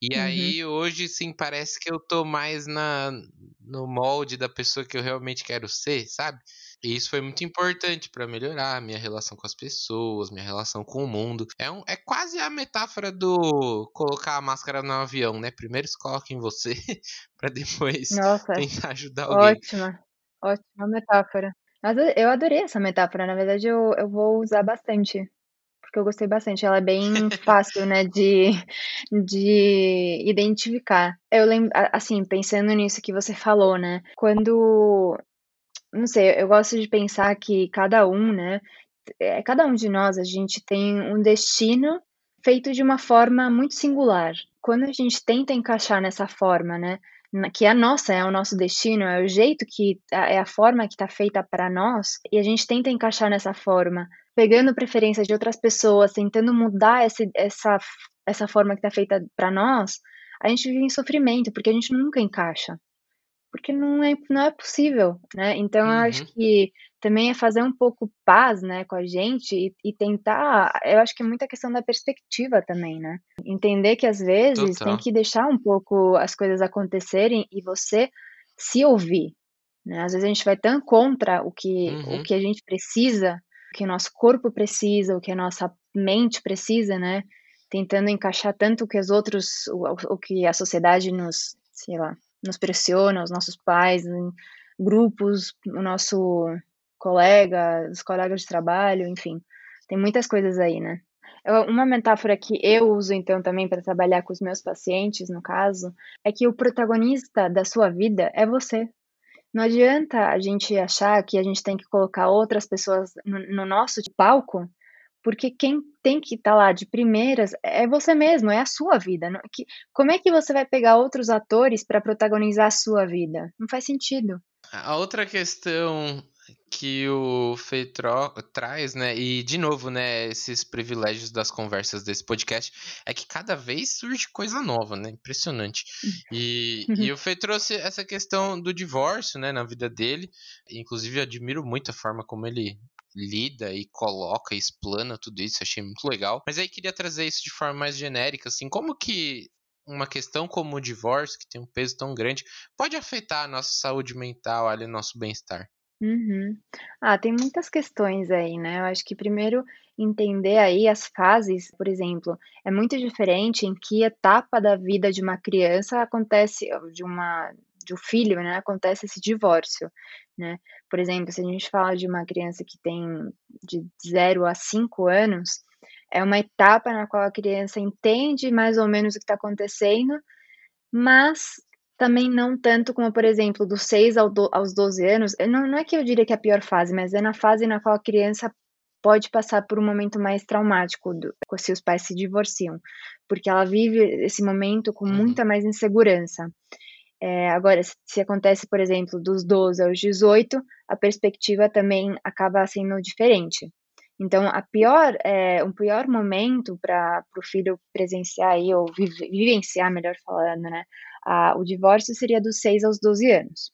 E Uhum. aí, hoje, sim, parece que eu tô mais na, no molde da pessoa que eu realmente quero ser, sabe? E isso foi muito importante pra melhorar a minha relação com as pessoas, minha relação com o mundo. É, um, é quase a metáfora do colocar a máscara no avião, né? Primeiro se coloca em você, pra depois Nossa, tentar ajudar alguém. ótima, ótima metáfora. Eu adorei essa metáfora, na verdade eu, eu vou usar bastante, porque eu gostei bastante. Ela é bem fácil, né, de, de identificar. Eu lembro, assim, pensando nisso que você falou, né, quando, não sei, eu gosto de pensar que cada um, né, é, cada um de nós, a gente tem um destino feito de uma forma muito singular. Quando a gente tenta encaixar nessa forma, né, que a nossa é o nosso destino, é o jeito que é a forma que está feita para nós, e a gente tenta encaixar nessa forma, pegando preferência de outras pessoas, tentando mudar essa essa essa forma que está feita para nós, a gente vive em sofrimento, porque a gente nunca encaixa. Porque não é, não é possível, né? Então eu acho Uhum. que também é fazer um pouco paz, né, com a gente e, e tentar. Eu acho que é muita questão da perspectiva também, né? Entender que às vezes tem Total. que deixar um pouco as coisas acontecerem e você se ouvir, né? Às vezes a gente vai tão contra o que, o Uhum. que a gente precisa, o que o nosso corpo precisa, o que a nossa mente precisa, né? Tentando encaixar tanto o que os outros, o, o que a sociedade nos, sei lá, nos pressiona, os nossos pais, grupos, o nosso colega, os colegas de trabalho, enfim, tem muitas coisas aí, né? Uma metáfora que eu uso então também para trabalhar com os meus pacientes, no caso, é que o protagonista da sua vida é você. Não adianta a gente achar que a gente tem que colocar outras pessoas no, no nosso palco, porque quem tem que estar lá de primeiras é você mesmo, é a sua vida. não- que- como é que você vai pegar outros atores para protagonizar a sua vida? Não faz sentido. A outra questão que o Feitro traz, né, e de novo, né, esses privilégios das conversas desse podcast, é que cada vez surge coisa nova, né, impressionante. E, e o Fê trouxe essa questão do divórcio, né, na vida dele, inclusive eu admiro muito a forma como ele lida e coloca explana tudo isso, achei muito legal. Mas aí queria trazer isso de forma mais genérica, assim, como que uma questão como o divórcio, que tem um peso tão grande, pode afetar a nossa saúde mental, ali, nosso bem-estar? Uhum. Ah, tem muitas questões aí, né? Eu acho que primeiro entender aí as fases, por exemplo, é muito diferente em que etapa da vida de uma criança acontece, de uma de um filho, né? Acontece esse divórcio, né? Por exemplo, se a gente fala de uma criança que tem de 0 a 5 anos, é uma etapa na qual a criança entende mais ou menos o que está acontecendo, mas também não tanto como, por exemplo, dos 6 ao do aos 12 anos, não não é que eu diria que é a pior fase, mas é na fase na qual a criança pode passar por um momento mais traumático do se os pais se divorciam, porque ela vive esse momento com Uhum. muita mais insegurança. Eh, agora, se acontece, por exemplo, dos 12 aos 18, a perspectiva também acaba sendo diferente. Então, a pior, eh, o pior momento para o filho presenciar aí ou vive vivenciar, melhor falando, né, a o divórcio seria dos 6 aos 12 anos.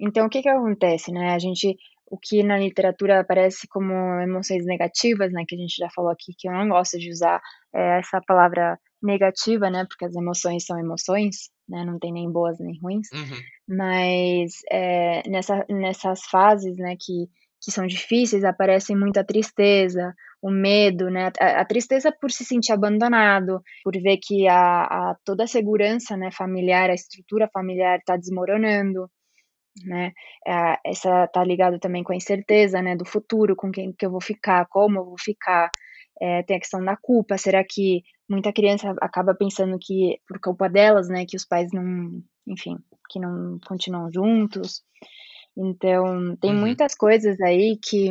Então o que que acontece, né, a gente o que na literatura aparece como emoções negativas, né, que a gente já falou aqui, que eu não gosto de usar, eh, essa palavra negativa, né, porque as emoções são emoções, né, não tem nem boas nem ruins, Uhum. mas, eh, nessa nessas fases, né, que que são difíceis, aparecem muita tristeza, o medo, né, a a tristeza por se sentir abandonado, por ver que a a toda a segurança, né, familiar, a estrutura familiar está desmoronando. né? É, essa tá ligado também com a incerteza, né, do futuro, com quem que eu vou ficar, como eu vou ficar. É, tem a questão da culpa, será que muita criança acaba pensando que por culpa delas, né, que os pais não, enfim, que não continuam juntos. Então, tem uhum. muitas coisas aí que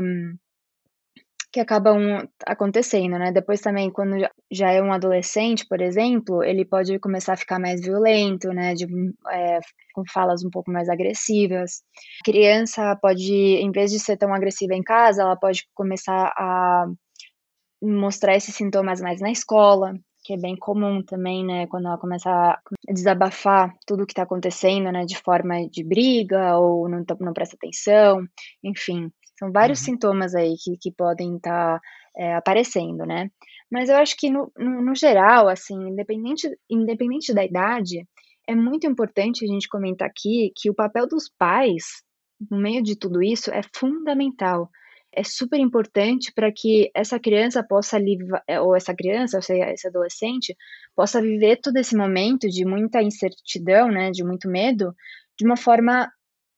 que acabam acontecendo, né? Depois também, quando já é um adolescente, por exemplo, ele pode começar a ficar mais violento, né? De, é, com falas um pouco mais agressivas. A criança pode, em vez de ser tão agressiva em casa, ela pode começar a mostrar esses sintomas mais na escola, que é bem comum também, né? Quando ela começa a desabafar tudo o que está acontecendo, né? De forma de briga ou não, não presta atenção, enfim. São vários uhum. sintomas aí que, que podem estar tá, é, aparecendo, né? Mas eu acho que no, no, no, geral, assim, independente, independente da idade, é muito importante a gente comentar aqui que o papel dos pais no meio de tudo isso é fundamental. É super importante para que essa criança possa é, ou essa criança, ou seja, esse adolescente, possa viver todo esse momento de muita incertidão, né, de muito medo, de uma forma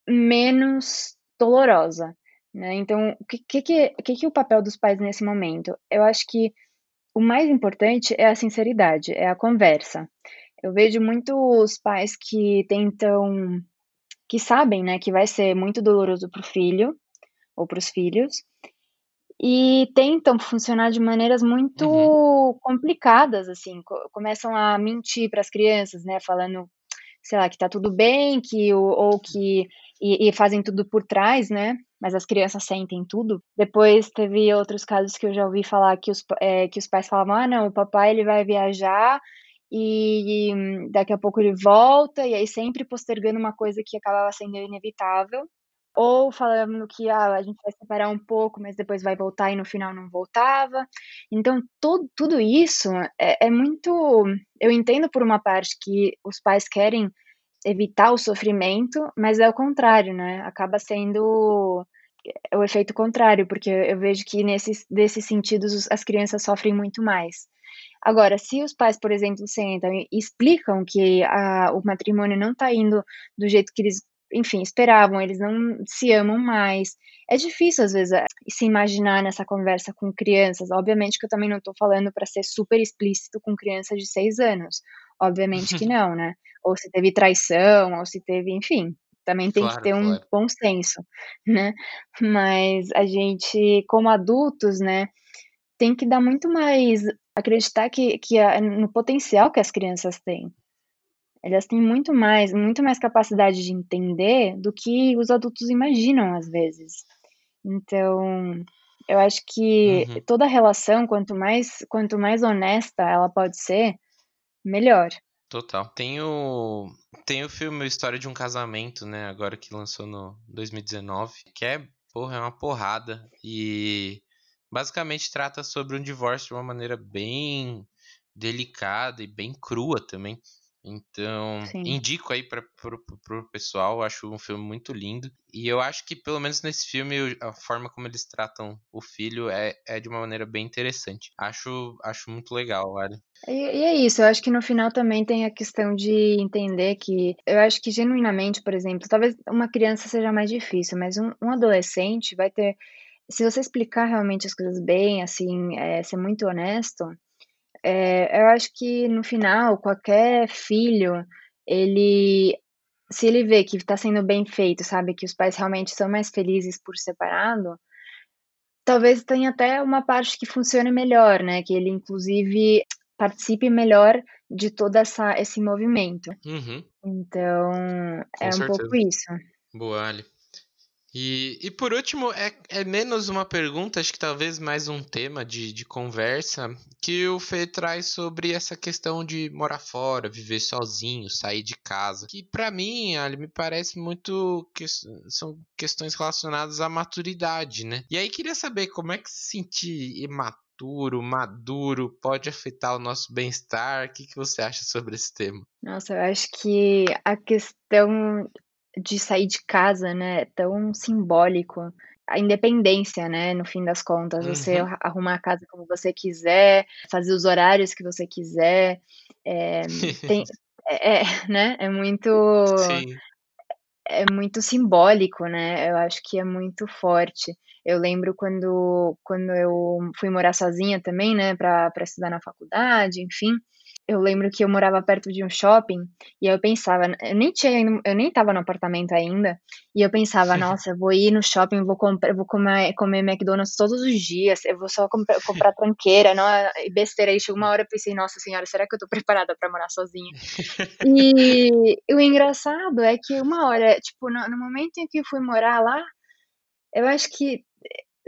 menos dolorosa. Né? Então, o que, que, que, que é o papel dos pais nesse momento? Eu acho que o mais importante é a sinceridade, é a conversa. Eu vejo muitos pais que tentam, que sabem, né, que vai ser muito doloroso para o filho ou para os filhos, e tentam funcionar de maneiras muito uhum. complicadas, assim, começam a mentir para as crianças, né, falando, sei lá, que tá tudo bem, que ou que e, e fazem tudo por trás, né, mas as crianças sentem tudo. Depois teve outros casos que eu já ouvi falar que os, é, que os pais falavam, ah, não, o papai ele vai viajar e, e daqui a pouco ele volta, e aí sempre postergando uma coisa que acabava sendo inevitável. Ou falando que ah, a gente vai separar um pouco, mas depois vai voltar e no final não voltava. Então, tudo, tudo isso é, é muito. Eu entendo por uma parte que os pais querem evitar o sofrimento, mas é o contrário, né? Acaba sendo o efeito contrário, porque eu vejo que nesses, desses sentidos as crianças sofrem muito mais. Agora, se os pais, por exemplo, sentam e explicam que a, o matrimônio não está indo do jeito que eles, enfim, esperavam, eles não se amam mais, é difícil, às vezes, se imaginar nessa conversa com crianças. Obviamente que eu também não estou falando para ser super explícito com crianças de seis anos. Obviamente que não, né? Ou se teve traição, ou se teve, enfim, também tem claro, que ter um claro. bom senso, né? Mas a gente, como adultos, né, tem que dar muito mais acreditar que, que a, no potencial que as crianças têm. Elas têm muito mais, muito mais capacidade de entender do que os adultos imaginam às vezes. Então, eu acho que uhum. toda relação, quanto mais, quanto mais honesta ela pode ser, melhor. Total. Tem o, tem o filme História de um Casamento, né? Agora que lançou no 2019, que é, porra, é uma porrada. E basicamente trata sobre um divórcio de uma maneira bem delicada e bem crua também. Então, Sim. indico aí para pro, pro pessoal, acho um filme muito lindo. E eu acho que, pelo menos nesse filme, a forma como eles tratam o filho é, é de uma maneira bem interessante. Acho, acho muito legal, olha. E, e é isso, eu acho que no final também tem a questão de entender que. Eu acho que genuinamente, por exemplo, talvez uma criança seja mais difícil, mas um, um adolescente vai ter. Se você explicar realmente as coisas bem, assim, é, ser muito honesto é, eu acho que no final, qualquer filho, ele, se ele vê que está sendo bem feito, sabe, que os pais realmente são mais felizes por separado, talvez tenha até uma parte que funcione melhor, né? Que ele, inclusive, participe melhor de todo essa, esse movimento. Uhum. Então, Com é certeza. um pouco isso. Boa, Ali. E, e por último, é, é menos uma pergunta, acho que talvez mais um tema de, de conversa, que o Fê traz sobre essa questão de morar fora, viver sozinho, sair de casa. Que para mim, ali me parece muito que são questões relacionadas à maturidade, né? E aí queria saber como é que se sentir imaturo, maduro, pode afetar o nosso bem-estar? O que, que você acha sobre esse tema? Nossa, eu acho que a questão de sair de casa, né, é tão simbólico. A independência, né, no fim das contas, uhum. você arrumar a casa como você quiser, fazer os horários que você quiser, é, tem, é, é, né, é muito... Sim. é muito simbólico, né? Eu acho que é muito forte. Eu lembro quando, quando eu fui morar sozinha também, né, para estudar na faculdade, enfim eu lembro que eu morava perto de um shopping e eu pensava, eu nem tinha, eu nem tava no apartamento ainda, e eu pensava, nossa, eu vou ir no shopping, vou comprar, vou comer, comer McDonald's todos os dias, eu vou só comprar, comprar tranqueira, não, besteira. Aí chegou uma hora eu pensei, nossa senhora, será que eu tô preparada para morar sozinha? E o engraçado é que uma hora, tipo, no, no momento em que eu fui morar lá, eu acho que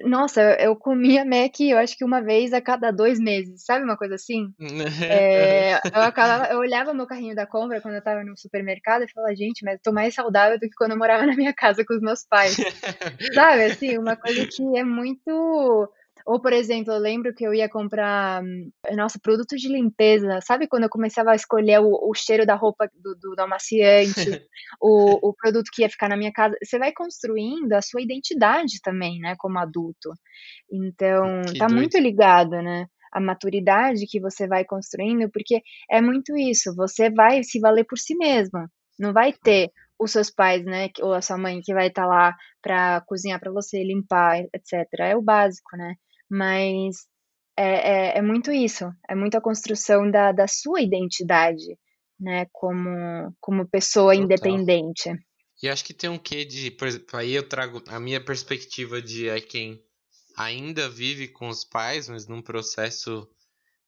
nossa, eu comia Mac, eu acho que uma vez a cada dois meses, sabe uma coisa assim? É, eu, acabava, eu olhava meu carrinho da compra quando eu tava no supermercado e falava, gente, mas eu tô mais saudável do que quando eu morava na minha casa com os meus pais. sabe, assim, uma coisa que é muito ou, por exemplo, eu lembro que eu ia comprar, nossa, produto de limpeza. Sabe quando eu começava a escolher o, o cheiro da roupa do, do, do amaciante, o, o produto que ia ficar na minha casa? Você vai construindo a sua identidade também, né, como adulto. Então, que tá doido. muito ligado, né? A maturidade que você vai construindo, porque é muito isso, você vai se valer por si mesmo. Não vai ter os seus pais, né, ou a sua mãe que vai estar tá lá para cozinhar para você, limpar, etc. É o básico, né? Mas é, é, é, muito isso, é muito a construção da, da sua identidade, né, como, como pessoa Total. independente. E acho que tem um quê de, por exemplo, aí eu trago a minha perspectiva de é quem ainda vive com os pais, mas num processo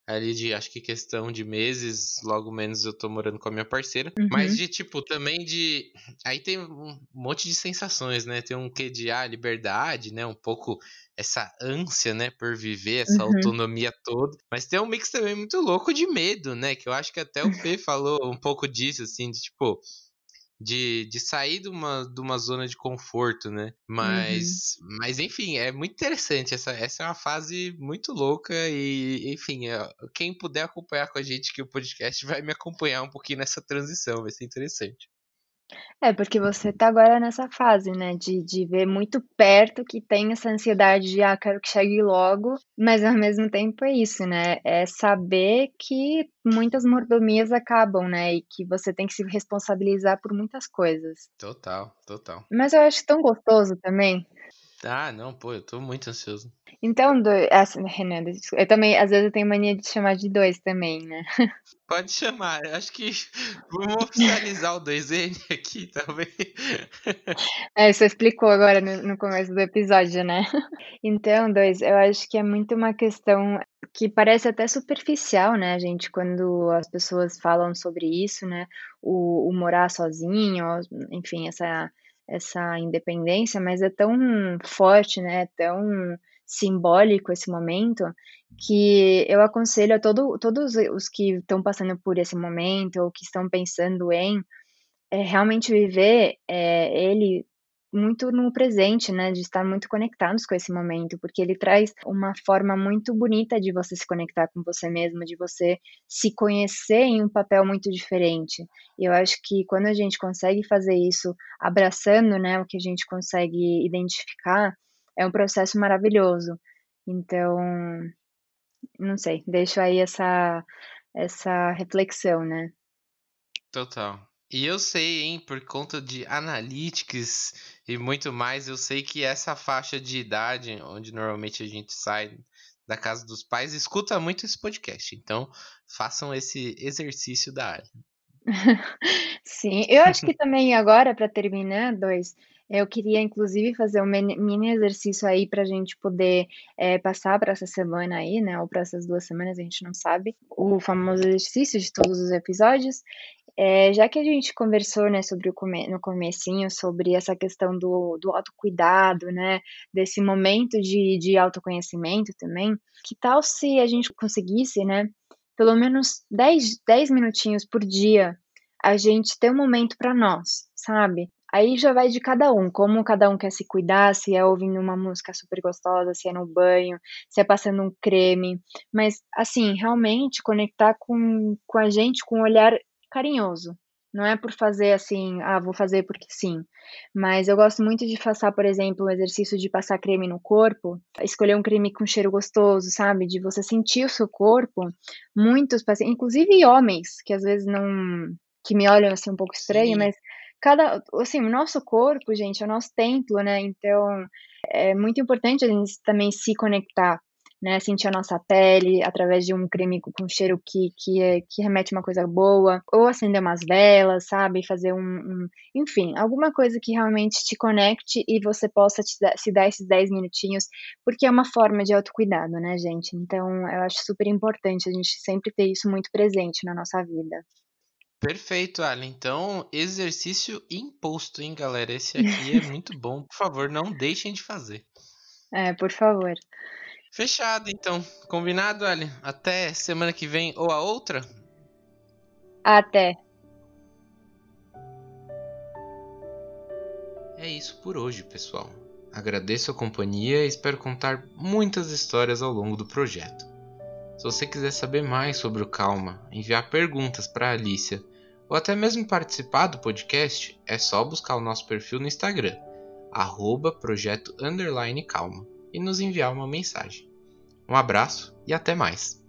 ali de acho que questão de meses, logo menos eu tô morando com a minha parceira, uhum. mas de tipo também de aí tem um monte de sensações, né? Tem um quê de ah, liberdade, né? Um pouco essa ânsia, né, por viver essa uhum. autonomia toda, mas tem um mix também muito louco de medo, né? Que eu acho que até o Fê falou um pouco disso assim, de tipo de, de sair de uma, de uma zona de conforto, né? Mas, uhum. mas enfim, é muito interessante. Essa, essa é uma fase muito louca e, enfim, é, quem puder acompanhar com a gente que o podcast vai me acompanhar um pouquinho nessa transição, vai ser interessante. É, porque você tá agora nessa fase, né, de, de ver muito perto que tem essa ansiedade de, ah, quero que chegue logo, mas ao mesmo tempo é isso, né, é saber que muitas mordomias acabam, né, e que você tem que se responsabilizar por muitas coisas. Total, total. Mas eu acho tão gostoso também. Ah, não, pô, eu tô muito ansioso. Então, do, assim, Renan, eu também, às vezes eu tenho mania de chamar de dois também, né? Pode chamar, eu acho que vamos oficializar o 2N aqui, talvez. É, você explicou agora no, no começo do episódio, né? Então, dois, eu acho que é muito uma questão que parece até superficial, né, gente, quando as pessoas falam sobre isso, né? O, o morar sozinho, enfim, essa essa independência, mas é tão forte, né, tão simbólico esse momento, que eu aconselho a todo, todos os que estão passando por esse momento ou que estão pensando em é, realmente viver é, ele muito no presente, né, de estar muito conectados com esse momento, porque ele traz uma forma muito bonita de você se conectar com você mesmo, de você se conhecer em um papel muito diferente. E eu acho que quando a gente consegue fazer isso abraçando, né, o que a gente consegue identificar, é um processo maravilhoso. Então, não sei, deixo aí essa essa reflexão, né? Total. E eu sei, hein, por conta de analytics e muito mais, eu sei que essa faixa de idade, onde normalmente a gente sai da casa dos pais, escuta muito esse podcast. Então, façam esse exercício da área. Sim, eu acho que também agora, para terminar, dois, eu queria inclusive fazer um mini exercício aí para a gente poder é, passar para essa semana aí, né? Ou para essas duas semanas, a gente não sabe. O famoso exercício de todos os episódios. É, já que a gente conversou, né, sobre o come no comecinho, sobre essa questão do, do autocuidado, né, desse momento de, de autoconhecimento também, que tal se a gente conseguisse, né, pelo menos 10, 10 minutinhos por dia, a gente ter um momento para nós, sabe? Aí já vai de cada um, como cada um quer se cuidar, se é ouvindo uma música super gostosa, se é no banho, se é passando um creme. Mas, assim, realmente conectar com, com a gente com um olhar carinhoso. Não é por fazer assim, ah, vou fazer porque sim. Mas eu gosto muito de passar, por exemplo, o exercício de passar creme no corpo, escolher um creme com cheiro gostoso, sabe? De você sentir o seu corpo. Muitos pacientes, inclusive homens, que às vezes não. que me olham assim um pouco estranho, sim. mas cada, assim, o nosso corpo, gente, é o nosso templo, né? Então, é muito importante a gente também se conectar né, sentir a nossa pele através de um creme com cheiro que, que, é, que remete uma coisa boa, ou acender umas velas, sabe, fazer um, um, enfim, alguma coisa que realmente te conecte e você possa dar, se dar esses 10 minutinhos, porque é uma forma de autocuidado, né, gente? Então, eu acho super importante a gente sempre ter isso muito presente na nossa vida. Perfeito, Alan. Então, exercício imposto, hein, galera? Esse aqui é muito bom. Por favor, não deixem de fazer. É, por favor. Fechado, então. Combinado, Ali? Até semana que vem ou a outra? Até. É isso por hoje, pessoal. Agradeço a companhia e espero contar muitas histórias ao longo do projeto. Se você quiser saber mais sobre o Calma, enviar perguntas para a Alicia ou até mesmo participar do podcast, é só buscar o nosso perfil no Instagram, arroba projeto calma, e nos enviar uma mensagem. Um abraço e até mais!